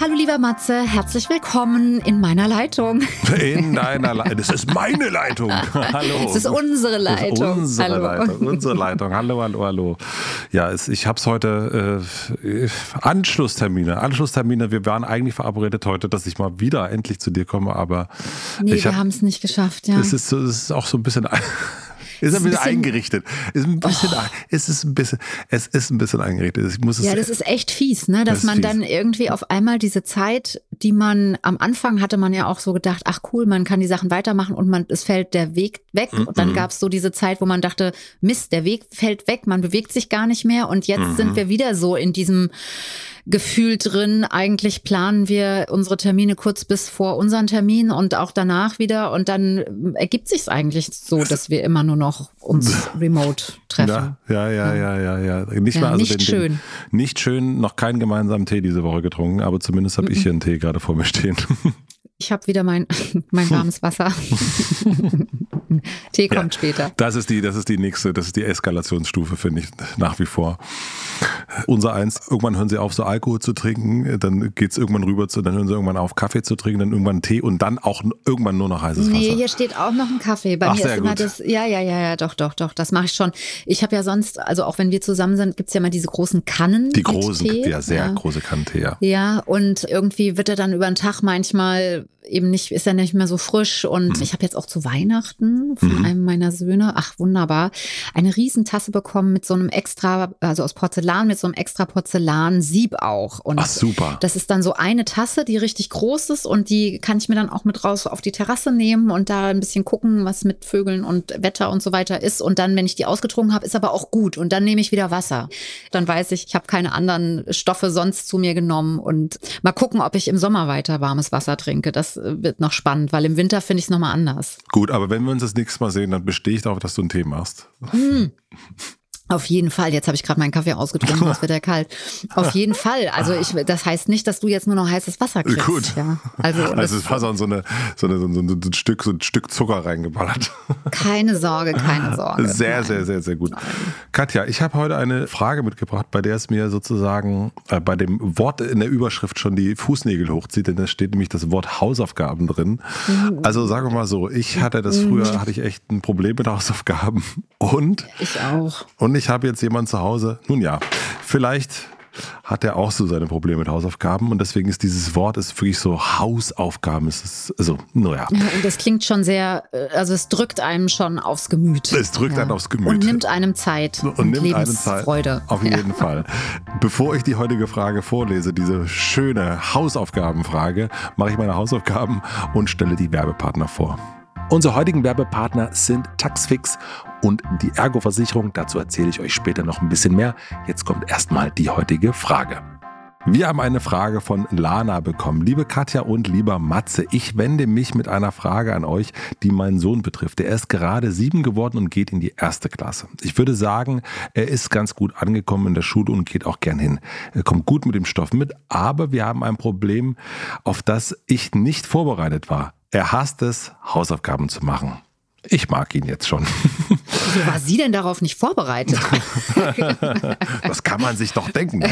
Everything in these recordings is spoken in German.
Hallo lieber Matze, herzlich willkommen in meiner Leitung. In deiner Leitung. Das ist meine Leitung. Hallo. Das ist unsere Leitung. Das ist unsere hallo. Leitung. Unsere Leitung. Hallo, hallo, hallo. Ja, es, ich habe es heute äh, Anschlusstermine. Anschlusstermine. Wir waren eigentlich verabredet heute, dass ich mal wieder endlich zu dir komme, aber nee, wir hab, haben es nicht geschafft. Ja. Es ist, es ist auch so ein bisschen ist ein bisschen, eingerichtet. Ist ein bisschen, oh. es ist ein bisschen, es ist ein bisschen eingerichtet. Ich muss es ja, das ist echt fies, ne? Dass das man fies. dann irgendwie auf einmal diese Zeit, die man am Anfang hatte man ja auch so gedacht, ach cool, man kann die Sachen weitermachen und man, es fällt der Weg weg. Mm Und dann gab es so diese Zeit, wo man dachte, Mist, der Weg fällt weg, man bewegt sich gar nicht mehr. Und jetzt mm sind wir wieder so in diesem Gefühl drin. Eigentlich planen wir unsere Termine kurz bis vor unseren Termin und auch danach wieder. Und dann ergibt sich es eigentlich so, dass wir immer nur noch uns remote treffen. Ja, ja, ja, ja, ja. Nicht, ja, mal, also nicht den, schön. Den, nicht schön, noch keinen gemeinsamen Tee diese Woche getrunken, aber zumindest habe ich hier einen Tee gerade vor mir stehen. Ich habe wieder mein, mein warmes Wasser. Tee kommt ja, später. Das ist die, das ist die nächste, das ist die Eskalationsstufe, finde ich, nach wie vor. Unser eins, irgendwann hören sie auf, so Alkohol zu trinken, dann geht es irgendwann rüber zu, dann hören sie irgendwann auf, Kaffee zu trinken, dann irgendwann Tee und dann auch irgendwann nur noch heißes Wasser. Nee, hier steht auch noch ein Kaffee. Bei Ach, mir ist immer gut. das, ja, ja, ja, ja, doch, doch, doch, das mache ich schon. Ich habe ja sonst, also auch wenn wir zusammen sind, gibt es ja mal diese großen Kannen. Die großen, Tee. ja, sehr ja. große Kannen Tee, ja. Ja, und irgendwie wird er dann über den Tag manchmal eben nicht, ist er nicht mehr so frisch. Und mhm. ich habe jetzt auch zu Weihnachten von mhm. einem meiner Söhne, ach wunderbar, eine Riesentasse bekommen mit so einem extra, also aus Porzellan, mit so einem extra Porzellan-Sieb auch. Und ach super. Das ist dann so eine Tasse, die richtig groß ist und die kann ich mir dann auch mit raus auf die Terrasse nehmen und da ein bisschen gucken, was mit Vögeln und Wetter und so weiter ist. Und dann, wenn ich die ausgetrunken habe, ist aber auch gut. Und dann nehme ich wieder Wasser. Dann weiß ich, ich habe keine anderen Stoffe sonst zu mir genommen und mal gucken, ob ich im Sommer weiter warmes Wasser trinke. Das wird noch spannend, weil im Winter finde ich es nochmal anders. Gut, aber wenn wir uns das nächste Mal sehen, dann bestehe ich darauf, dass du einen Tee machst. Mm. Auf jeden Fall. Jetzt habe ich gerade meinen Kaffee ausgetrunken, sonst wird er kalt. Auf jeden Fall. Also ich, das heißt nicht, dass du jetzt nur noch heißes Wasser kriegst. Gut. Ja, also, also es war so, eine, so, eine, so, ein Stück, so ein Stück Zucker reingeballert. Keine Sorge, keine Sorge. Sehr, Nein. sehr, sehr, sehr gut. Nein. Katja, ich habe heute eine Frage mitgebracht, bei der es mir sozusagen äh, bei dem Wort in der Überschrift schon die Fußnägel hochzieht, denn da steht nämlich das Wort Hausaufgaben drin. Mhm. Also sagen wir mal so, ich hatte das früher, mhm. hatte ich echt ein Problem mit Hausaufgaben. Und ich auch. Und ich habe jetzt jemanden zu Hause. Nun ja, vielleicht hat er auch so seine Probleme mit Hausaufgaben und deswegen ist dieses Wort ist wirklich so Hausaufgaben. Es ist also, naja. Das klingt schon sehr, äh, also es drückt einem schon aufs Gemüt. Es drückt ja. einen aufs Gemüt. Und nimmt einem Zeit und, und nimmt Lebensfreude. Einem Zeit, auf jeden ja. Fall. Bevor ich die heutige Frage vorlese, diese schöne Hausaufgabenfrage, mache ich meine Hausaufgaben und stelle die Werbepartner vor. Unsere heutigen Werbepartner sind Taxfix und die Ergo-Versicherung. Dazu erzähle ich euch später noch ein bisschen mehr. Jetzt kommt erstmal die heutige Frage. Wir haben eine Frage von Lana bekommen. Liebe Katja und lieber Matze, ich wende mich mit einer Frage an euch, die meinen Sohn betrifft. Er ist gerade sieben geworden und geht in die erste Klasse. Ich würde sagen, er ist ganz gut angekommen in der Schule und geht auch gern hin. Er kommt gut mit dem Stoff mit, aber wir haben ein Problem, auf das ich nicht vorbereitet war. Er hasst es, Hausaufgaben zu machen. Ich mag ihn jetzt schon. Wieso war sie denn darauf nicht vorbereitet? das kann man sich doch denken.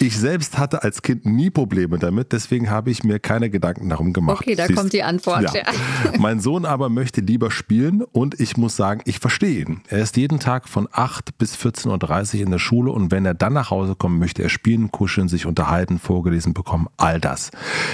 Ich selbst hatte als Kind nie Probleme damit, deswegen habe ich mir keine Gedanken darum gemacht. Okay, da Siehst, kommt die Antwort. Ja. Mein Sohn aber möchte lieber spielen und ich muss sagen, ich verstehe ihn. Er ist jeden Tag von 8 bis 14.30 Uhr in der Schule und wenn er dann nach Hause kommt, möchte er spielen, kuscheln, sich unterhalten, vorgelesen bekommen, all das.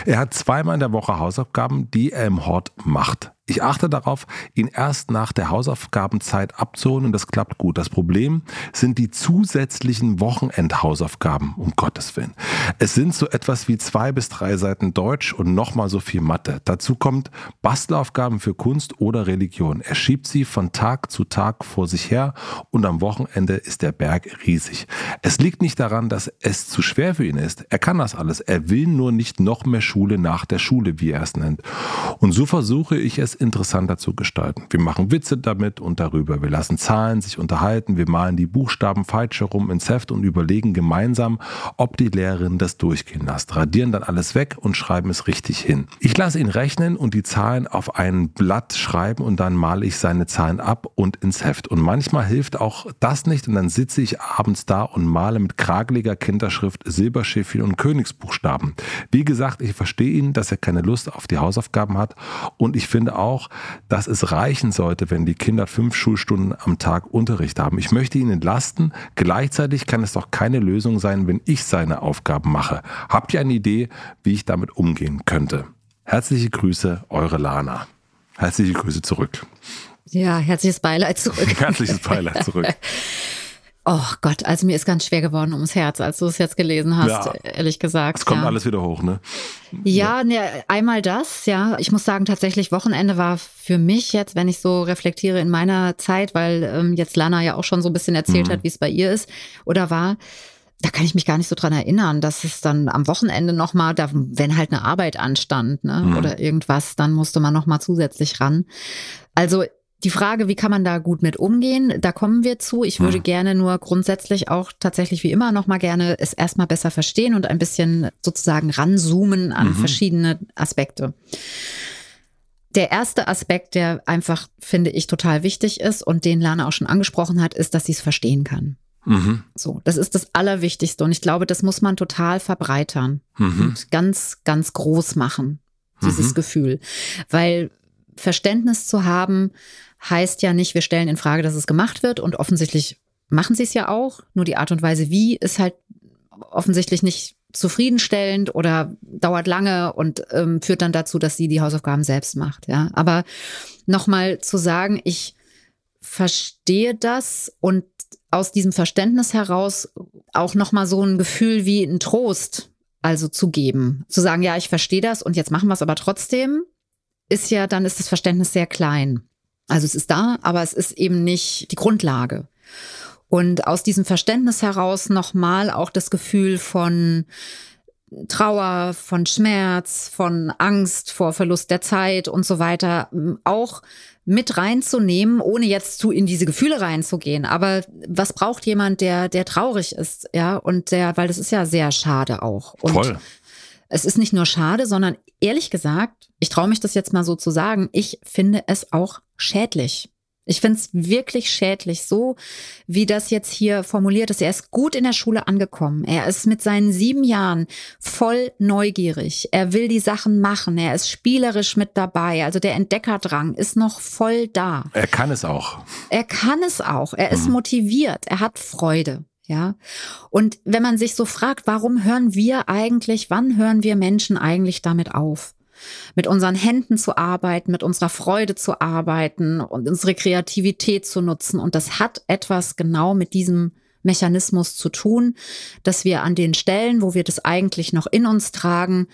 Er hat zweimal in der Woche Hausaufgaben, die er im Hort macht. Ich achte darauf, ihn erst nach der Hausaufgabenzeit abzuholen und das klappt gut. Das Problem sind die zusätzlichen Wochenendhausaufgaben, um Gottes Willen. Es sind so etwas wie zwei bis drei Seiten Deutsch und nochmal so viel Mathe. Dazu kommt Bastelaufgaben für Kunst oder Religion. Er schiebt sie von Tag zu Tag vor sich her und am Wochenende ist der Berg riesig. Es liegt nicht daran, dass es zu schwer für ihn ist. Er kann das alles. Er will nur nicht noch mehr Schule nach der Schule, wie er es nennt. Und so versuche ich es interessanter zu gestalten. Wir machen Witze damit und darüber. Wir lassen Zahlen sich unterhalten. Wir malen die Buchstaben falsch herum ins Heft und überlegen gemeinsam, ob die Lehrerin das durchgehen lässt. Radieren dann alles weg und schreiben es richtig hin. Ich lasse ihn rechnen und die Zahlen auf ein Blatt schreiben und dann male ich seine Zahlen ab und ins Heft. Und manchmal hilft auch das nicht und dann sitze ich abends da und male mit krageliger Kinderschrift Silberschiffchen und Königsbuchstaben. Wie gesagt, ich verstehe ihn, dass er keine Lust auf die Hausaufgaben hat und ich finde auch, dass es reichen sollte, wenn die Kinder fünf Schulstunden am Tag Unterricht haben. Ich möchte ihn entlasten. Gleichzeitig kann es doch keine Lösung sein, wenn ich seine Aufgaben mache. Habt ihr eine Idee, wie ich damit umgehen könnte? Herzliche Grüße, eure Lana. Herzliche Grüße zurück. Ja, herzliches Beileid zurück. Herzliches Beileid zurück. Oh Gott, also mir ist ganz schwer geworden ums Herz, als du es jetzt gelesen hast, ja, ehrlich gesagt. Es kommt ja. alles wieder hoch, ne? Ja, ja, ne, einmal das, ja. Ich muss sagen, tatsächlich Wochenende war für mich jetzt, wenn ich so reflektiere in meiner Zeit, weil ähm, jetzt Lana ja auch schon so ein bisschen erzählt mhm. hat, wie es bei ihr ist oder war. Da kann ich mich gar nicht so dran erinnern, dass es dann am Wochenende nochmal, wenn halt eine Arbeit anstand, ne, mhm. oder irgendwas, dann musste man nochmal zusätzlich ran. Also die Frage, wie kann man da gut mit umgehen, da kommen wir zu. Ich würde hm. gerne nur grundsätzlich auch tatsächlich wie immer noch mal gerne es erstmal besser verstehen und ein bisschen sozusagen ranzoomen an mhm. verschiedene Aspekte. Der erste Aspekt, der einfach, finde ich, total wichtig ist und den Lana auch schon angesprochen hat, ist, dass sie es verstehen kann. Mhm. So, das ist das Allerwichtigste und ich glaube, das muss man total verbreitern mhm. und ganz, ganz groß machen, dieses mhm. Gefühl. Weil Verständnis zu haben, heißt ja nicht, wir stellen in Frage, dass es gemacht wird und offensichtlich machen sie es ja auch. Nur die Art und Weise, wie, ist halt offensichtlich nicht zufriedenstellend oder dauert lange und ähm, führt dann dazu, dass sie die Hausaufgaben selbst macht. Ja, aber nochmal zu sagen, ich verstehe das und aus diesem Verständnis heraus auch nochmal so ein Gefühl wie ein Trost also zu geben, zu sagen, ja, ich verstehe das und jetzt machen wir es aber trotzdem, ist ja, dann ist das Verständnis sehr klein. Also es ist da, aber es ist eben nicht die Grundlage. Und aus diesem Verständnis heraus nochmal auch das Gefühl von Trauer, von Schmerz, von Angst vor Verlust der Zeit und so weiter auch mit reinzunehmen, ohne jetzt zu in diese Gefühle reinzugehen. Aber was braucht jemand, der der traurig ist, ja und der, weil das ist ja sehr schade auch. Und Voll. Es ist nicht nur schade, sondern ehrlich gesagt, ich traue mich das jetzt mal so zu sagen, ich finde es auch schädlich. Ich finde es wirklich schädlich, so wie das jetzt hier formuliert ist. Er ist gut in der Schule angekommen. Er ist mit seinen sieben Jahren voll neugierig. Er will die Sachen machen. Er ist spielerisch mit dabei. Also der Entdeckerdrang ist noch voll da. Er kann es auch. Er kann es auch. Er ist mhm. motiviert. Er hat Freude. Ja. Und wenn man sich so fragt, warum hören wir eigentlich, wann hören wir Menschen eigentlich damit auf? Mit unseren Händen zu arbeiten, mit unserer Freude zu arbeiten und unsere Kreativität zu nutzen. Und das hat etwas genau mit diesem Mechanismus zu tun, dass wir an den Stellen, wo wir das eigentlich noch in uns tragen,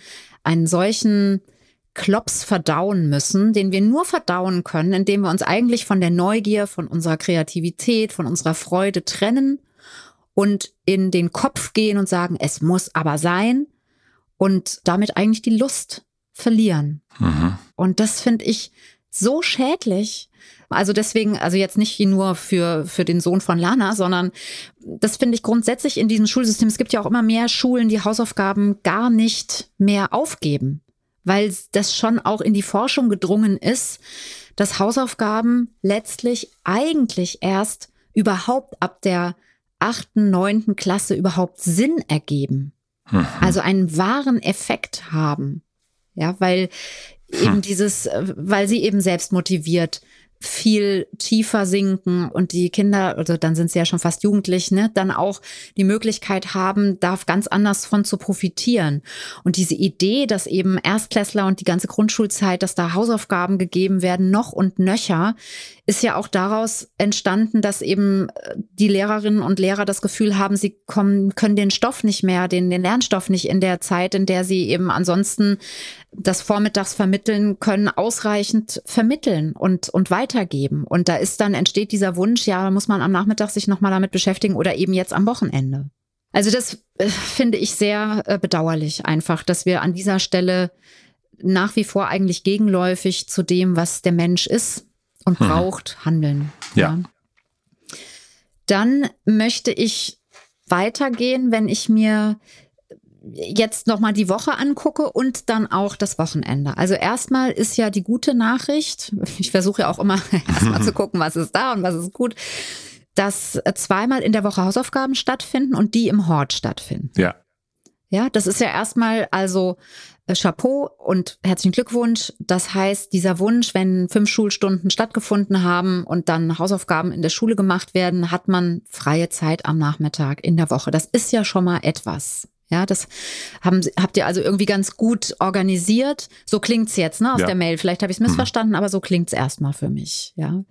einen solchen Klops verdauen müssen, den wir nur verdauen können, indem wir uns eigentlich von der Neugier, von unserer Kreativität, von unserer Freude trennen und in den Kopf gehen und sagen, es muss aber sein und damit eigentlich die Lust verlieren. Mhm. Und das finde ich so schädlich. Also deswegen, also jetzt nicht nur für, für den Sohn von Lana, sondern das finde ich grundsätzlich in diesem Schulsystem. Es gibt ja auch immer mehr Schulen, die Hausaufgaben gar nicht mehr aufgeben, weil das schon auch in die Forschung gedrungen ist, dass Hausaufgaben letztlich eigentlich erst überhaupt ab der achten, neunten Klasse überhaupt Sinn ergeben. Mhm. Also einen wahren Effekt haben. Ja, weil eben hm. dieses, weil sie eben selbst motiviert viel tiefer sinken und die Kinder, also dann sind sie ja schon fast jugendlich, ne, dann auch die Möglichkeit haben, da ganz anders von zu profitieren. Und diese Idee, dass eben Erstklässler und die ganze Grundschulzeit, dass da Hausaufgaben gegeben werden, noch und nöcher, ist ja auch daraus entstanden, dass eben äh, die Lehrerinnen und Lehrer das Gefühl haben, sie kommen, können den Stoff nicht mehr, den, den Lernstoff nicht in der Zeit, in der sie eben ansonsten das Vormittags vermitteln können, ausreichend vermitteln und, und weitergeben. Und da ist dann, entsteht dieser Wunsch, ja, muss man am Nachmittag sich nochmal damit beschäftigen oder eben jetzt am Wochenende. Also das äh, finde ich sehr äh, bedauerlich einfach, dass wir an dieser Stelle nach wie vor eigentlich gegenläufig zu dem, was der Mensch ist und hm. braucht, handeln. Ja. ja. Dann möchte ich weitergehen, wenn ich mir jetzt nochmal die Woche angucke und dann auch das Wochenende. Also erstmal ist ja die gute Nachricht, ich versuche ja auch immer erstmal zu gucken, was ist da und was ist gut, dass zweimal in der Woche Hausaufgaben stattfinden und die im Hort stattfinden. Ja. Ja, das ist ja erstmal also äh, Chapeau und herzlichen Glückwunsch. Das heißt, dieser Wunsch, wenn fünf Schulstunden stattgefunden haben und dann Hausaufgaben in der Schule gemacht werden, hat man freie Zeit am Nachmittag in der Woche. Das ist ja schon mal etwas. Ja, das haben, habt ihr also irgendwie ganz gut organisiert. So klingt's jetzt, ne, aus ja. der Mail. Vielleicht habe ich es missverstanden, mhm. aber so klingt's erstmal für mich, ja.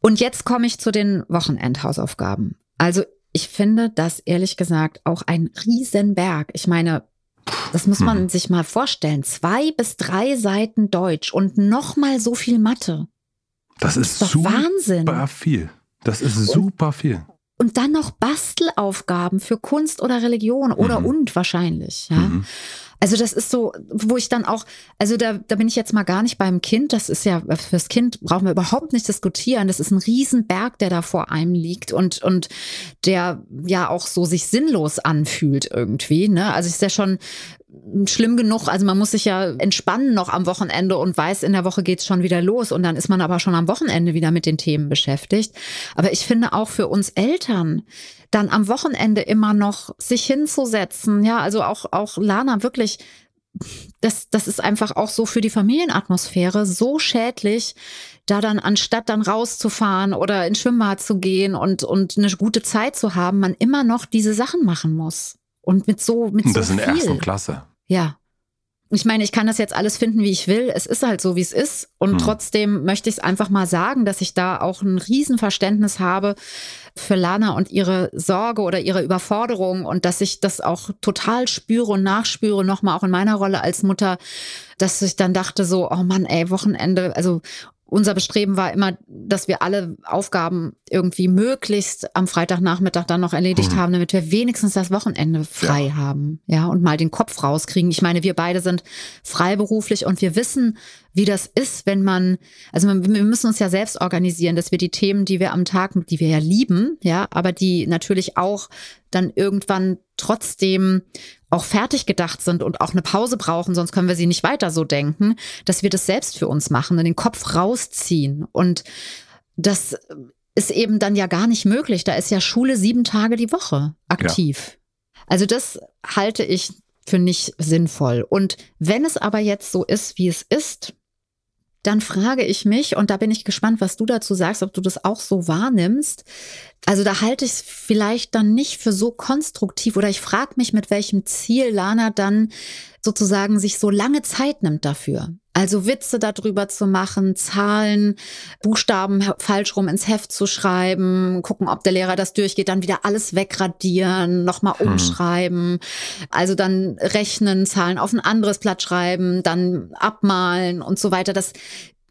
Und jetzt komme ich zu den Wochenendhausaufgaben. Also ich finde das ehrlich gesagt auch ein Riesenberg. Ich meine, das muss man mhm. sich mal vorstellen. Zwei bis drei Seiten Deutsch und nochmal so viel Mathe. Das, das ist, ist super Wahnsinn. viel. Das ist super viel und dann noch Bastelaufgaben für Kunst oder Religion oder mhm. und wahrscheinlich. Ja. Mhm. Also das ist so, wo ich dann auch, also da, da bin ich jetzt mal gar nicht beim Kind. Das ist ja, fürs Kind brauchen wir überhaupt nicht diskutieren. Das ist ein Riesenberg, der da vor einem liegt und, und der ja auch so sich sinnlos anfühlt irgendwie. Ne? Also ist ja schon schlimm genug. Also man muss sich ja entspannen noch am Wochenende und weiß, in der Woche geht's schon wieder los und dann ist man aber schon am Wochenende wieder mit den Themen beschäftigt. Aber ich finde auch für uns Eltern, dann am Wochenende immer noch sich hinzusetzen, ja, also auch, auch Lana wirklich das, das ist einfach auch so für die Familienatmosphäre so schädlich, da dann anstatt dann rauszufahren oder ins Schwimmbad zu gehen und, und eine gute Zeit zu haben, man immer noch diese Sachen machen muss. Und mit so, mit das so in der ersten Klasse. Ja. Ich meine, ich kann das jetzt alles finden, wie ich will. Es ist halt so, wie es ist. Und hm. trotzdem möchte ich es einfach mal sagen, dass ich da auch ein Riesenverständnis habe für Lana und ihre Sorge oder ihre Überforderung und dass ich das auch total spüre und nachspüre, nochmal auch in meiner Rolle als Mutter, dass ich dann dachte so, oh Mann, ey, Wochenende, also unser Bestreben war immer, dass wir alle Aufgaben irgendwie möglichst am Freitagnachmittag dann noch erledigt mhm. haben, damit wir wenigstens das Wochenende frei ja. haben, ja, und mal den Kopf rauskriegen. Ich meine, wir beide sind freiberuflich und wir wissen, wie das ist, wenn man, also wir müssen uns ja selbst organisieren, dass wir die Themen, die wir am Tag, die wir ja lieben, ja, aber die natürlich auch dann irgendwann trotzdem auch fertig gedacht sind und auch eine Pause brauchen, sonst können wir sie nicht weiter so denken, dass wir das selbst für uns machen und den Kopf rausziehen. Und das ist eben dann ja gar nicht möglich. Da ist ja Schule sieben Tage die Woche aktiv. Ja. Also das halte ich für nicht sinnvoll. Und wenn es aber jetzt so ist, wie es ist, dann frage ich mich, und da bin ich gespannt, was du dazu sagst, ob du das auch so wahrnimmst. Also da halte ich es vielleicht dann nicht für so konstruktiv oder ich frage mich, mit welchem Ziel Lana dann sozusagen sich so lange Zeit nimmt dafür. Also Witze darüber zu machen, Zahlen, Buchstaben falsch rum ins Heft zu schreiben, gucken, ob der Lehrer das durchgeht, dann wieder alles wegradieren, nochmal hm. umschreiben. Also dann rechnen, Zahlen auf ein anderes Blatt schreiben, dann abmalen und so weiter. Das,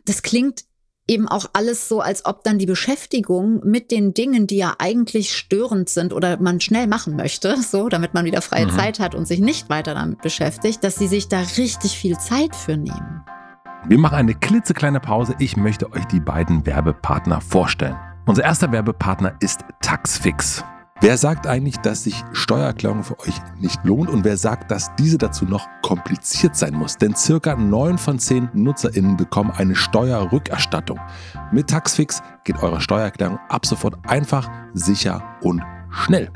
das klingt eben auch alles so, als ob dann die Beschäftigung mit den Dingen, die ja eigentlich störend sind oder man schnell machen möchte, so, damit man wieder freie mhm. Zeit hat und sich nicht weiter damit beschäftigt, dass sie sich da richtig viel Zeit für nehmen. Wir machen eine klitzekleine Pause. Ich möchte euch die beiden Werbepartner vorstellen. Unser erster Werbepartner ist Taxfix. Wer sagt eigentlich, dass sich Steuererklärung für euch nicht lohnt und wer sagt, dass diese dazu noch kompliziert sein muss? Denn circa 9 von 10 NutzerInnen bekommen eine Steuerrückerstattung. Mit Taxfix geht eure Steuererklärung ab sofort einfach, sicher und schnell.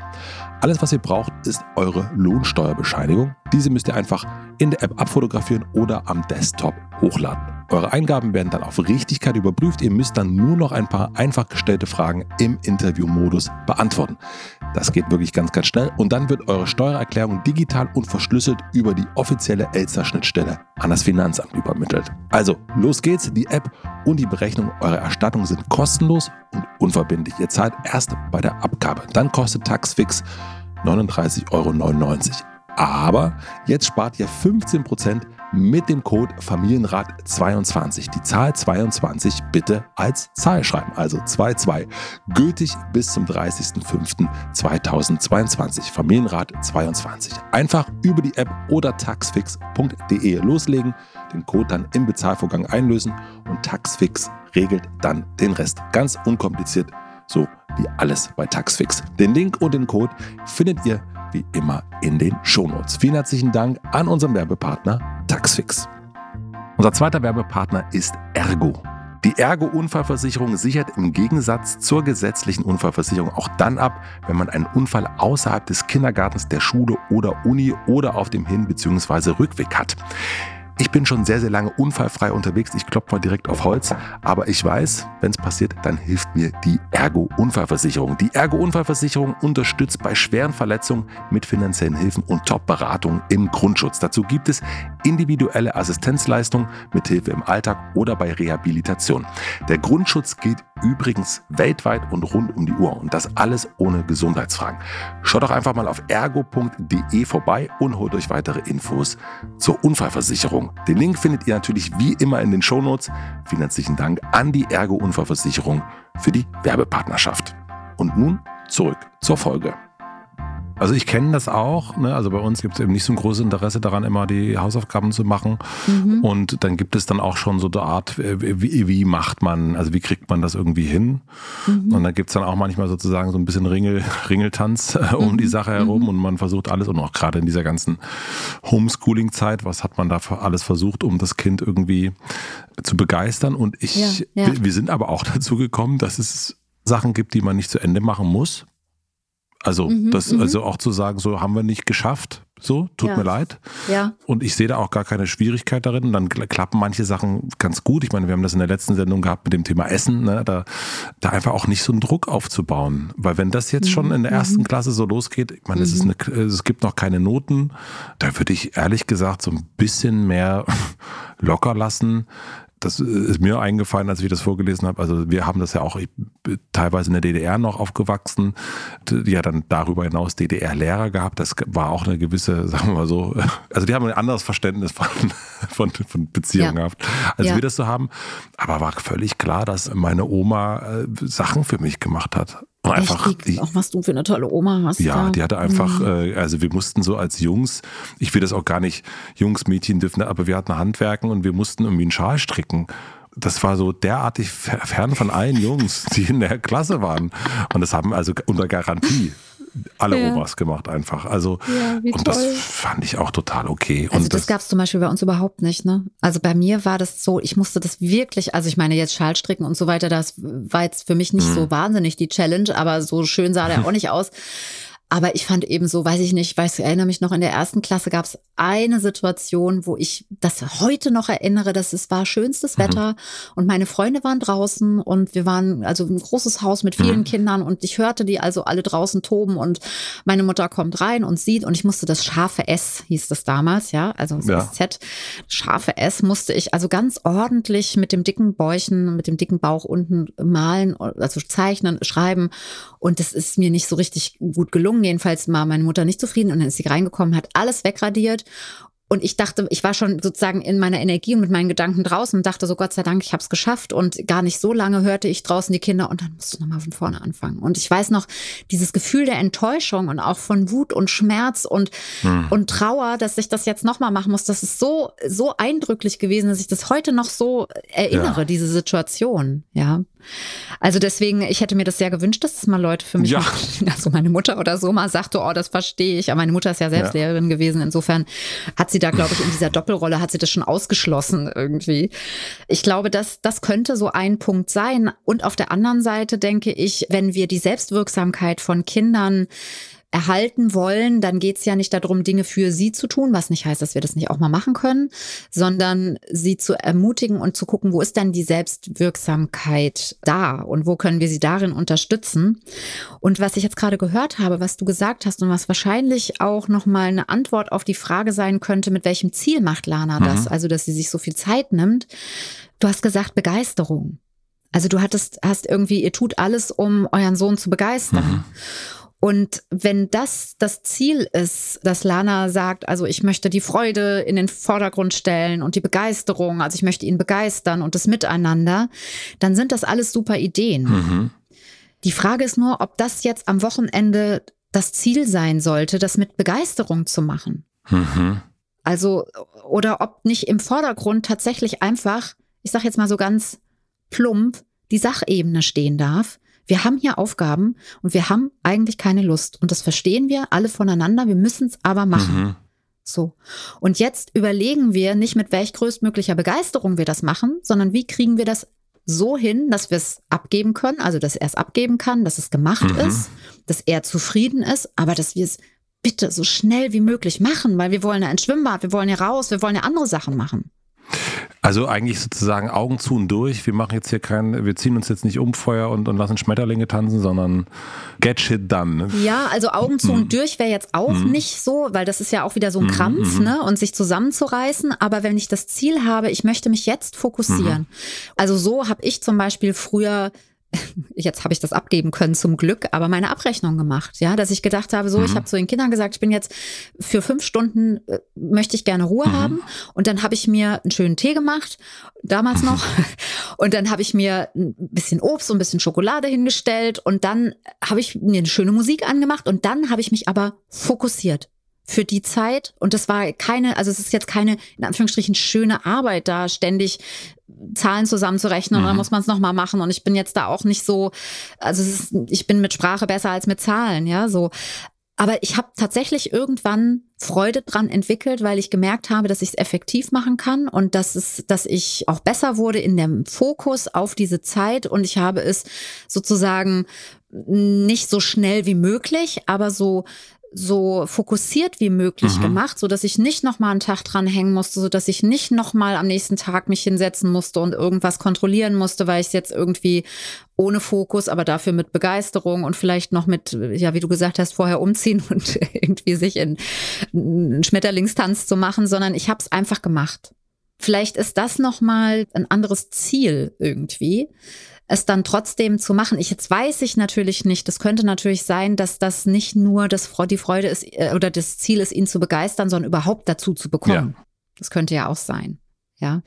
Alles, was ihr braucht, ist eure Lohnsteuerbescheinigung. Diese müsst ihr einfach in der App abfotografieren oder am Desktop hochladen. Eure Eingaben werden dann auf Richtigkeit überprüft. Ihr müsst dann nur noch ein paar einfach gestellte Fragen im Interviewmodus beantworten. Das geht wirklich ganz, ganz schnell und dann wird eure Steuererklärung digital und verschlüsselt über die offizielle Elster-Schnittstelle an das Finanzamt übermittelt. Also, los geht's. Die App und die Berechnung eurer Erstattung sind kostenlos und unverbindlich. Ihr zahlt erst bei der Abgabe. Dann kostet Taxfix 39,99 Euro. Aber jetzt spart ihr 15% mit dem Code Familienrat22. Die Zahl 22 bitte als Zahl schreiben, also 22. Gültig bis zum 30.05.2022. Familienrat 22. Einfach über die App oder taxfix.de loslegen, den Code dann im Bezahlvorgang einlösen und Taxfix regelt dann den Rest. Ganz unkompliziert, so wie alles bei Taxfix. Den Link und den Code findet ihr wie immer in den Shownotes. Vielen herzlichen Dank an unseren Werbepartner Taxfix. Unser zweiter Werbepartner ist Ergo. Die Ergo-Unfallversicherung sichert im Gegensatz zur gesetzlichen Unfallversicherung auch dann ab, wenn man einen Unfall außerhalb des Kindergartens, der Schule oder Uni oder auf dem Hin- bzw. Rückweg hat. Ich bin schon sehr, sehr lange unfallfrei unterwegs. Ich klopfe mal direkt auf Holz. Aber ich weiß, wenn es passiert, dann hilft mir die Ergo-Unfallversicherung. Die Ergo-Unfallversicherung unterstützt bei schweren Verletzungen mit finanziellen Hilfen und Top-Beratung im Grundschutz. Dazu gibt es individuelle Assistenzleistungen mit Hilfe im Alltag oder bei Rehabilitation. Der Grundschutz gilt übrigens weltweit und rund um die Uhr. Und das alles ohne Gesundheitsfragen. Schaut doch einfach mal auf ergo.de vorbei und holt euch weitere Infos zur Unfallversicherung. Den Link findet ihr natürlich wie immer in den Shownotes. Vielen herzlichen Dank an die Ergo Unfallversicherung für die Werbepartnerschaft. Und nun zurück zur Folge. Also ich kenne das auch. Ne? Also bei uns gibt es eben nicht so ein großes Interesse daran, immer die Hausaufgaben zu machen. Mhm. Und dann gibt es dann auch schon so eine Art, äh, wie, wie macht man, also wie kriegt man das irgendwie hin? Mhm. Und dann gibt es dann auch manchmal sozusagen so ein bisschen Ringel, Ringeltanz äh, um mhm. die Sache herum mhm. und man versucht alles und auch gerade in dieser ganzen Homeschooling-Zeit, was hat man da alles versucht, um das Kind irgendwie zu begeistern? Und ich, ja, ja. wir sind aber auch dazu gekommen, dass es Sachen gibt, die man nicht zu Ende machen muss. Also, mhm, das, mhm. also auch zu sagen, so haben wir nicht geschafft, so, tut ja. mir leid. Ja. Und ich sehe da auch gar keine Schwierigkeit darin. Und dann klappen manche Sachen ganz gut. Ich meine, wir haben das in der letzten Sendung gehabt mit dem Thema Essen, ne? da, da einfach auch nicht so einen Druck aufzubauen. Weil wenn das jetzt schon in der mhm. ersten Klasse so losgeht, ich meine, es, ist mhm. eine, es gibt noch keine Noten, da würde ich ehrlich gesagt so ein bisschen mehr locker lassen das ist mir eingefallen, als ich das vorgelesen habe. Also wir haben das ja auch ich, teilweise in der DDR noch aufgewachsen, ja dann darüber hinaus DDR-Lehrer gehabt. Das war auch eine gewisse, sagen wir mal so, also die haben ein anderes Verständnis von, von, von Beziehungen ja. gehabt, als ja. wir das so haben. Aber war völlig klar, dass meine Oma äh, Sachen für mich gemacht hat. Einfach, die, auch was du für eine tolle Oma hast. Ja, da. die hatte einfach, mhm. äh, also wir mussten so als Jungs, ich will das auch gar nicht, Jungs, Mädchen dürfen, aber wir hatten Handwerken und wir mussten irgendwie einen Schal stricken das war so derartig fern von allen Jungs, die in der Klasse waren. Und das haben also unter Garantie alle ja. Omas gemacht einfach. Also ja, und toll. das fand ich auch total okay. Also das, das gab es zum Beispiel bei uns überhaupt nicht. Ne? Also bei mir war das so, ich musste das wirklich, also ich meine jetzt Schalstricken und so weiter, das war jetzt für mich nicht mhm. so wahnsinnig die Challenge, aber so schön sah der auch nicht aus. Aber ich fand eben so, weiß ich nicht, weiß, ich erinnere mich noch, in der ersten Klasse gab es eine Situation, wo ich das heute noch erinnere, dass es war schönstes mhm. Wetter und meine Freunde waren draußen und wir waren also ein großes Haus mit vielen mhm. Kindern und ich hörte die also alle draußen toben und meine Mutter kommt rein und sieht und ich musste das scharfe S, hieß das damals, ja, also das ja. Z, scharfe S musste ich also ganz ordentlich mit dem dicken Bäuchen, mit dem dicken Bauch unten malen, also zeichnen, schreiben und das ist mir nicht so richtig gut gelungen. Jedenfalls war meine Mutter nicht zufrieden und dann ist sie reingekommen, hat alles wegradiert und ich dachte, ich war schon sozusagen in meiner Energie und mit meinen Gedanken draußen und dachte so, Gott sei Dank, ich habe es geschafft. Und gar nicht so lange hörte ich draußen die Kinder und dann musst du nochmal von vorne anfangen. Und ich weiß noch, dieses Gefühl der Enttäuschung und auch von Wut und Schmerz und, hm. und Trauer, dass ich das jetzt nochmal machen muss, das ist so, so eindrücklich gewesen, dass ich das heute noch so erinnere, ja. diese Situation. Ja. Also deswegen, ich hätte mir das sehr gewünscht, dass das mal Leute für mich ja. machen. Also meine Mutter oder so mal sagte, oh, das verstehe ich. Aber meine Mutter ist ja selbst ja. Lehrerin gewesen. Insofern hat sie da, glaube ich, in dieser Doppelrolle hat sie das schon ausgeschlossen irgendwie. Ich glaube, dass das könnte so ein Punkt sein. Und auf der anderen Seite denke ich, wenn wir die Selbstwirksamkeit von Kindern erhalten wollen, dann geht es ja nicht darum, Dinge für sie zu tun, was nicht heißt, dass wir das nicht auch mal machen können, sondern sie zu ermutigen und zu gucken, wo ist denn die Selbstwirksamkeit da und wo können wir sie darin unterstützen. Und was ich jetzt gerade gehört habe, was du gesagt hast und was wahrscheinlich auch nochmal eine Antwort auf die Frage sein könnte, mit welchem Ziel macht Lana das, mhm. also dass sie sich so viel Zeit nimmt. Du hast gesagt Begeisterung. Also du hattest, hast irgendwie, ihr tut alles, um euren Sohn zu begeistern. Mhm. Und wenn das das Ziel ist, dass Lana sagt, also ich möchte die Freude in den Vordergrund stellen und die Begeisterung, also ich möchte ihn begeistern und das Miteinander, dann sind das alles super Ideen. Mhm. Die Frage ist nur, ob das jetzt am Wochenende das Ziel sein sollte, das mit Begeisterung zu machen. Mhm. Also, oder ob nicht im Vordergrund tatsächlich einfach, ich sage jetzt mal so ganz plump, die Sachebene stehen darf wir haben hier Aufgaben und wir haben eigentlich keine Lust. Und das verstehen wir alle voneinander. Wir müssen es aber machen. Mhm. So. Und jetzt überlegen wir nicht, mit welch größtmöglicher Begeisterung wir das machen, sondern wie kriegen wir das so hin, dass wir es abgeben können, also dass er es abgeben kann, dass es gemacht mhm. ist, dass er zufrieden ist, aber dass wir es bitte so schnell wie möglich machen, weil wir wollen ja ein Schwimmbad, wir wollen ja raus, wir wollen ja andere Sachen machen. Also eigentlich sozusagen Augen zu und durch. Wir machen jetzt hier kein, wir ziehen uns jetzt nicht um Feuer und, und lassen Schmetterlinge tanzen, sondern get shit done. Ja, also Augen zu mhm. und durch wäre jetzt auch mhm. nicht so, weil das ist ja auch wieder so ein mhm. Krampf, mhm. ne? Und sich zusammenzureißen. Aber wenn ich das Ziel habe, ich möchte mich jetzt fokussieren. Mhm. Also so habe ich zum Beispiel früher jetzt habe ich das abgeben können zum Glück, aber meine Abrechnung gemacht, ja, dass ich gedacht habe, so, mhm. ich habe zu den Kindern gesagt, ich bin jetzt für fünf Stunden äh, möchte ich gerne Ruhe mhm. haben. Und dann habe ich mir einen schönen Tee gemacht, damals noch, und dann habe ich mir ein bisschen Obst und ein bisschen Schokolade hingestellt. Und dann habe ich mir eine schöne Musik angemacht. Und dann habe ich mich aber fokussiert für die Zeit. Und das war keine, also es ist jetzt keine, in Anführungsstrichen, schöne Arbeit, da ständig Zahlen zusammenzurechnen mhm. und dann muss man es nochmal machen. Und ich bin jetzt da auch nicht so, also ist, ich bin mit Sprache besser als mit Zahlen, ja, so. Aber ich habe tatsächlich irgendwann Freude dran entwickelt, weil ich gemerkt habe, dass ich es effektiv machen kann und dass es, dass ich auch besser wurde in dem Fokus auf diese Zeit und ich habe es sozusagen nicht so schnell wie möglich, aber so so fokussiert wie möglich mhm. gemacht, so dass ich nicht noch mal einen Tag dran hängen musste, so dass ich nicht noch mal am nächsten Tag mich hinsetzen musste und irgendwas kontrollieren musste, weil ich es jetzt irgendwie ohne Fokus, aber dafür mit Begeisterung und vielleicht noch mit, ja, wie du gesagt hast, vorher umziehen und irgendwie sich in einen Schmetterlingstanz zu machen, sondern ich habe es einfach gemacht. Vielleicht ist das noch mal ein anderes Ziel irgendwie es dann trotzdem zu machen. Ich jetzt weiß ich natürlich nicht. Das könnte natürlich sein, dass das nicht nur das die Freude ist äh, oder das Ziel ist, ihn zu begeistern, sondern überhaupt dazu zu bekommen. Ja. Das könnte ja auch sein. Ja.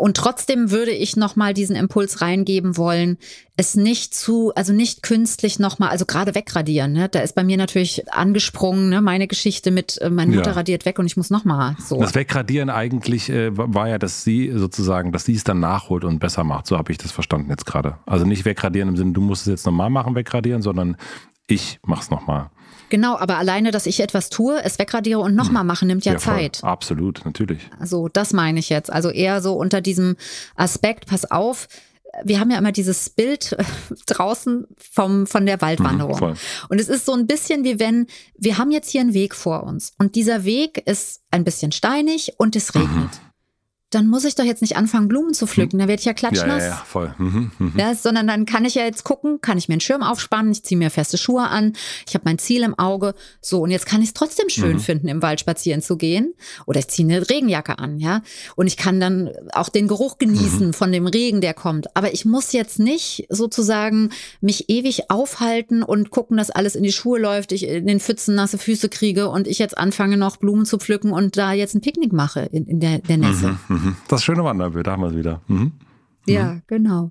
Und trotzdem würde ich nochmal diesen Impuls reingeben wollen, es nicht zu, also nicht künstlich nochmal, also gerade wegradieren. Ne? Da ist bei mir natürlich angesprungen, ne? meine Geschichte mit, äh, meine Mutter ja. radiert weg und ich muss nochmal so. Das Wegradieren eigentlich äh, war ja, dass sie sozusagen, dass sie es dann nachholt und besser macht. So habe ich das verstanden jetzt gerade. Also nicht wegradieren im Sinne, du musst es jetzt nochmal machen, wegradieren, sondern ich mach's nochmal. Genau, aber alleine, dass ich etwas tue, es wegradiere und nochmal hm. machen, nimmt ja, ja Zeit. Absolut, natürlich. Also das meine ich jetzt. Also eher so unter diesem Aspekt, pass auf, wir haben ja immer dieses Bild draußen vom, von der Waldwanderung. Mhm, und es ist so ein bisschen wie wenn, wir haben jetzt hier einen Weg vor uns und dieser Weg ist ein bisschen steinig und es regnet. Mhm dann muss ich doch jetzt nicht anfangen, Blumen zu pflücken. Da werde ich ja klatschnass. Ja, ja, ja voll. Mhm, mhm. Ja, sondern dann kann ich ja jetzt gucken, kann ich mir einen Schirm aufspannen, ich ziehe mir feste Schuhe an, ich habe mein Ziel im Auge. So, und jetzt kann ich es trotzdem schön mhm. finden, im Wald spazieren zu gehen. Oder ich ziehe eine Regenjacke an, ja. Und ich kann dann auch den Geruch genießen mhm. von dem Regen, der kommt. Aber ich muss jetzt nicht sozusagen mich ewig aufhalten und gucken, dass alles in die Schuhe läuft, ich in den Pfützen nasse Füße kriege und ich jetzt anfange noch Blumen zu pflücken und da jetzt ein Picknick mache in, in der, der Nässe. Mhm. Das schöne Wanderbild, da haben wir es wieder. Mhm. Ja, mhm. genau.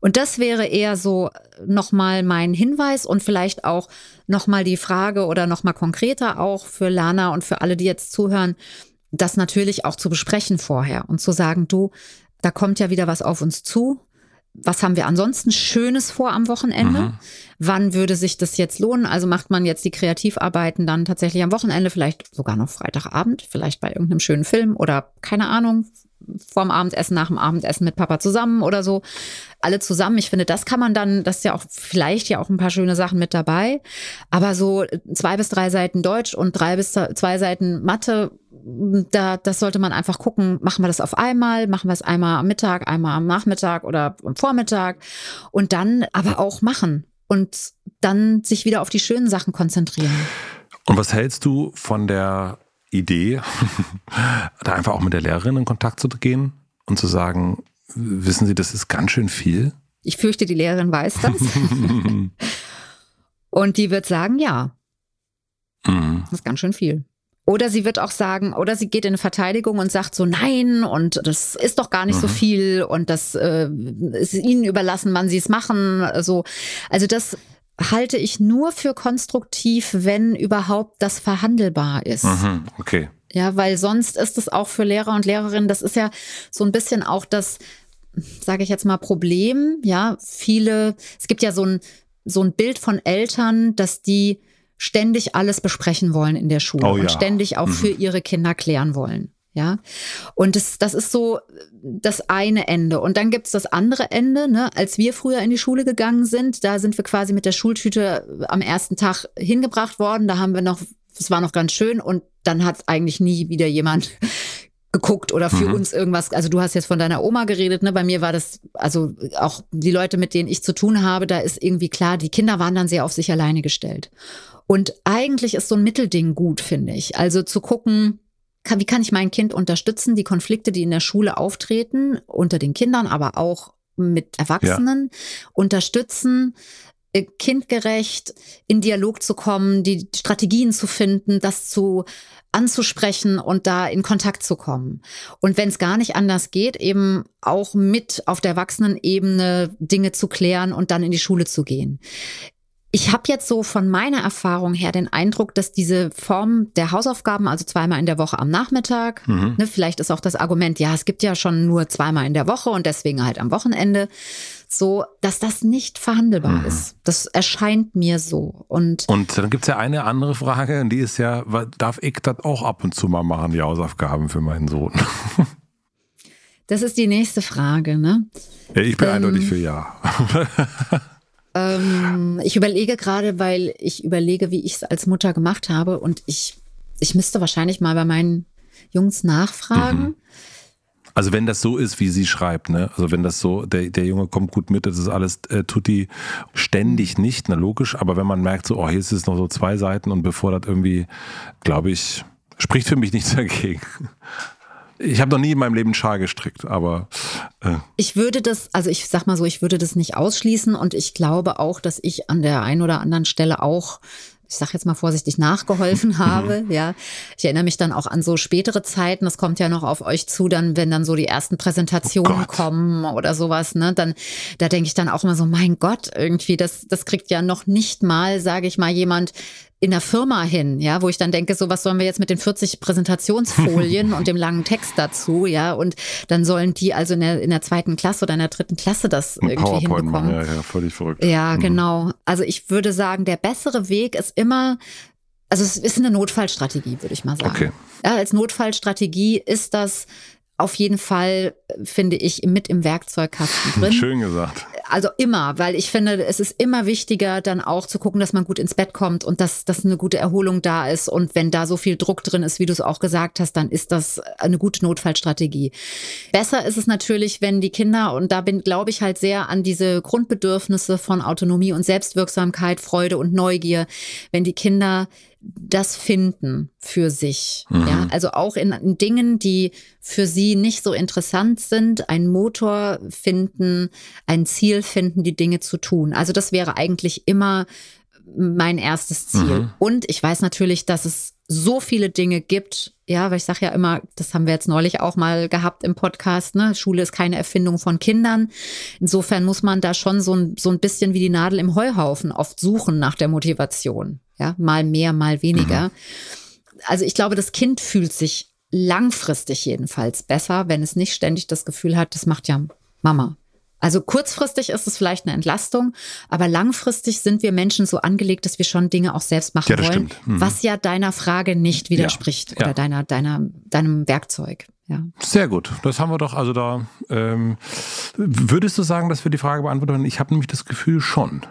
Und das wäre eher so nochmal mein Hinweis und vielleicht auch nochmal die Frage oder nochmal konkreter auch für Lana und für alle, die jetzt zuhören, das natürlich auch zu besprechen vorher und zu sagen, du, da kommt ja wieder was auf uns zu. Was haben wir ansonsten Schönes vor am Wochenende? Mhm. Wann würde sich das jetzt lohnen? Also macht man jetzt die Kreativarbeiten dann tatsächlich am Wochenende, vielleicht sogar noch Freitagabend, vielleicht bei irgendeinem schönen Film oder keine Ahnung, vorm Abendessen, nach dem Abendessen mit Papa zusammen oder so. Alle zusammen. Ich finde, das kann man dann, das ist ja auch vielleicht ja auch ein paar schöne Sachen mit dabei. Aber so zwei bis drei Seiten Deutsch und drei bis zwei Seiten Mathe, da, das sollte man einfach gucken, machen wir das auf einmal, machen wir es einmal am Mittag, einmal am Nachmittag oder am Vormittag und dann aber auch machen und dann sich wieder auf die schönen Sachen konzentrieren. Und was hältst du von der Idee, da einfach auch mit der Lehrerin in Kontakt zu gehen und zu sagen, wissen Sie, das ist ganz schön viel? Ich fürchte, die Lehrerin weiß das. und die wird sagen, ja. Mhm. Das ist ganz schön viel. Oder sie wird auch sagen, oder sie geht in eine Verteidigung und sagt so, nein, und das ist doch gar nicht mhm. so viel und das äh, ist ihnen überlassen, wann sie es machen. So. Also das halte ich nur für konstruktiv, wenn überhaupt das verhandelbar ist. Mhm, okay. Ja, weil sonst ist es auch für Lehrer und Lehrerinnen, das ist ja so ein bisschen auch das, sage ich jetzt mal, Problem. Ja, viele, es gibt ja so ein, so ein Bild von Eltern, dass die ständig alles besprechen wollen in der Schule oh, ja. und ständig auch mhm. für ihre Kinder klären wollen. Ja, und das, das ist so das eine Ende. Und dann gibt's das andere Ende. Ne? Als wir früher in die Schule gegangen sind, da sind wir quasi mit der Schultüte am ersten Tag hingebracht worden. Da haben wir noch, es war noch ganz schön und dann hat eigentlich nie wieder jemand geguckt oder für mhm. uns irgendwas. Also du hast jetzt von deiner Oma geredet, ne? Bei mir war das, also auch die Leute, mit denen ich zu tun habe, da ist irgendwie klar, die Kinder waren dann sehr auf sich alleine gestellt. Und eigentlich ist so ein Mittelding gut, finde ich. Also zu gucken, wie kann ich mein Kind unterstützen, die Konflikte, die in der Schule auftreten, unter den Kindern, aber auch mit Erwachsenen, ja. unterstützen, äh, kindgerecht in Dialog zu kommen, die Strategien zu finden, das zu anzusprechen und da in Kontakt zu kommen. Und wenn es gar nicht anders geht, eben auch mit auf der Erwachsenenebene Dinge zu klären und dann in die Schule zu gehen. Ich habe jetzt so von meiner Erfahrung her den Eindruck, dass diese Form der Hausaufgaben, also zweimal in der Woche am Nachmittag, mhm. ne, vielleicht ist auch das Argument, ja, es gibt ja schon nur zweimal in der Woche und deswegen halt am Wochenende, so, dass das nicht verhandelbar mhm. ist. Das erscheint mir so. Und, und dann gibt's ja eine andere Frage, und die ist ja, darf ich das auch ab und zu mal machen, die Hausaufgaben für meinen Sohn? Das ist die nächste Frage, ne? Ja, ich bin ähm, eindeutig für Ja. Ähm, ich überlege gerade, weil ich überlege, wie ich es als Mutter gemacht habe und ich, ich müsste wahrscheinlich mal bei meinen Jungs nachfragen. Mhm. Also wenn das so ist, wie sie schreibt, ne? Also wenn das so, der, der Junge kommt gut mit, das ist alles äh, tutti ständig nicht, na logisch, aber wenn man merkt so, oh, hier ist es noch so zwei Seiten und bevor das irgendwie, glaube ich, spricht für mich nichts dagegen. Ich habe noch nie in meinem Leben Schal gestrickt, aber. Äh. Ich würde das, also ich sag mal so, ich würde das nicht ausschließen und ich glaube auch, dass ich an der einen oder anderen Stelle auch ich sage jetzt mal vorsichtig, nachgeholfen mhm. habe. Ja, ich erinnere mich dann auch an so spätere Zeiten. Das kommt ja noch auf euch zu, dann wenn dann so die ersten Präsentationen oh kommen oder sowas. Ne, dann da denke ich dann auch immer so, mein Gott, irgendwie das das kriegt ja noch nicht mal, sage ich mal, jemand in der Firma hin, ja, wo ich dann denke, so was sollen wir jetzt mit den 40 Präsentationsfolien und dem langen Text dazu, ja, und dann sollen die also in der, in der zweiten Klasse oder in der dritten Klasse das Ein irgendwie PowerPoint hinbekommen. Machen. Ja, ja, völlig verrückt. Ja, mhm. genau. Also ich würde sagen, der bessere Weg ist immer, also es ist eine Notfallstrategie, würde ich mal sagen. Okay. Ja, als Notfallstrategie ist das auf jeden Fall, finde ich, mit im Werkzeugkasten drin. Schön gesagt. Also immer, weil ich finde, es ist immer wichtiger, dann auch zu gucken, dass man gut ins Bett kommt und dass, dass eine gute Erholung da ist. Und wenn da so viel Druck drin ist, wie du es auch gesagt hast, dann ist das eine gute Notfallstrategie. Besser ist es natürlich, wenn die Kinder, und da bin, glaube ich halt sehr an diese Grundbedürfnisse von Autonomie und Selbstwirksamkeit, Freude und Neugier, wenn die Kinder das finden für sich. Mhm. Ja, also auch in, in, Dingen, die für sie nicht so interessant sind, einen Motor finden, ein Ziel finden, die Dinge zu tun. Also das wäre eigentlich immer mein erstes Ziel. Mhm. Und ich weiß natürlich, dass es so viele Dinge gibt, ja, weil ich sage ja immer, das haben wir jetzt neulich auch mal gehabt im Podcast, ne? Schule ist keine Erfindung von Kindern. Insofern muss man da schon so ein, so ein bisschen wie die Nadel im Heuhaufen oft suchen nach der Motivation. Ja, mal mehr, mal weniger. Mhm. Also ich glaube, das Kind fühlt sich langfristig jedenfalls besser, wenn es nicht ständig das Gefühl hat, das macht ja Mama. Also kurzfristig ist es vielleicht eine Entlastung, aber langfristig sind wir Menschen so angelegt, dass wir schon Dinge auch selbst machen ja, wollen, mhm. was ja deiner Frage nicht widerspricht ja, oder deiner, deiner, deinem Werkzeug. Ja. Sehr gut. Das haben wir doch, also da ähm, würdest du sagen, dass wir die Frage beantworten? Ich habe nämlich das Gefühl schon.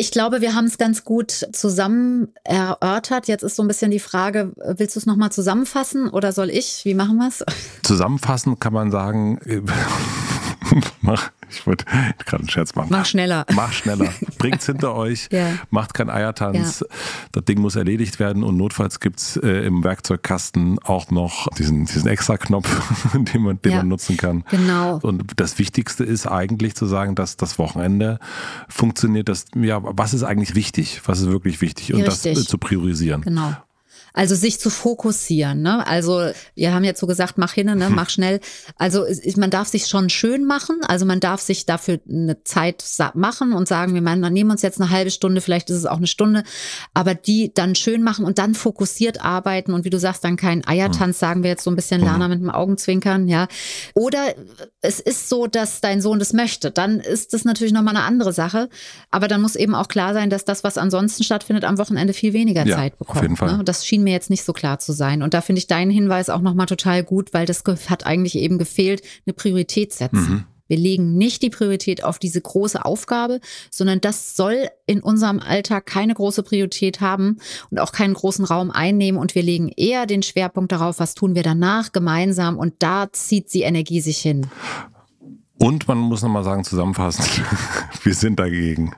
Ich glaube, wir haben es ganz gut zusammen erörtert. Jetzt ist so ein bisschen die Frage, willst du es nochmal zusammenfassen oder soll ich? Wie machen wir es? Zusammenfassen kann man sagen, mach, ich wollte gerade einen Scherz machen. Mach schneller. Mach schneller. Bringt's hinter euch. Ja. Macht keinen Eiertanz. Ja. Das Ding muss erledigt werden und notfalls gibt's äh, im Werkzeugkasten auch noch diesen, diesen Extra-Knopf, den, man, den ja. man nutzen kann. Genau. Und das Wichtigste ist eigentlich zu sagen, dass das Wochenende funktioniert. Dass, ja, was ist eigentlich wichtig? Was ist wirklich wichtig? Und Richtig. das äh, zu priorisieren. Genau. Also sich zu fokussieren. Ne? Also wir haben jetzt so gesagt, mach hin, ne? Mach schnell. Also man darf sich schon schön machen. Also man darf sich dafür eine Zeit machen und sagen, wir meinen, nehmen uns jetzt eine halbe Stunde, vielleicht ist es auch eine Stunde, aber die dann schön machen und dann fokussiert arbeiten und wie du sagst, dann kein Eiertanz, sagen wir jetzt so ein bisschen Lana hm. mit dem Augenzwinkern, ja. Oder es ist so, dass dein Sohn das möchte. Dann ist das natürlich nochmal eine andere Sache. Aber dann muss eben auch klar sein, dass das, was ansonsten stattfindet, am Wochenende viel weniger ja, Zeit bekommt. Auf jeden Fall. Ne? Das schien mir mir jetzt nicht so klar zu sein. Und da finde ich deinen Hinweis auch nochmal total gut, weil das hat eigentlich eben gefehlt, eine Priorität setzen. Mhm. Wir legen nicht die Priorität auf diese große Aufgabe, sondern das soll in unserem Alltag keine große Priorität haben und auch keinen großen Raum einnehmen. Und wir legen eher den Schwerpunkt darauf, was tun wir danach gemeinsam. Und da zieht die Energie sich hin. Und man muss nochmal sagen, zusammenfassend, wir sind dagegen.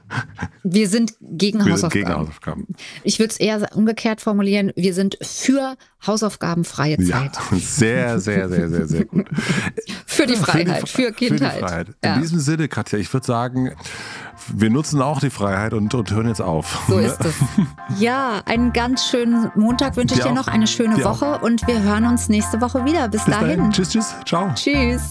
Wir sind gegen wir Hausaufgaben. Sind gegen Hausaufgaben. Ich würde es eher umgekehrt formulieren, wir sind für hausaufgabenfreie Zeit. Ja, sehr, sehr, sehr, sehr, sehr gut. für die Freiheit, für, die, für Kindheit. Für die Freiheit. Ja. In diesem Sinne, Katja, ich würde sagen, wir nutzen auch die Freiheit und, und hören jetzt auf. So ist es. Ja, einen ganz schönen Montag wünsche ich dir noch, eine schöne Woche auch. und wir hören uns nächste Woche wieder. Bis, Bis dahin. dahin. Tschüss, tschüss. Ciao. Tschüss.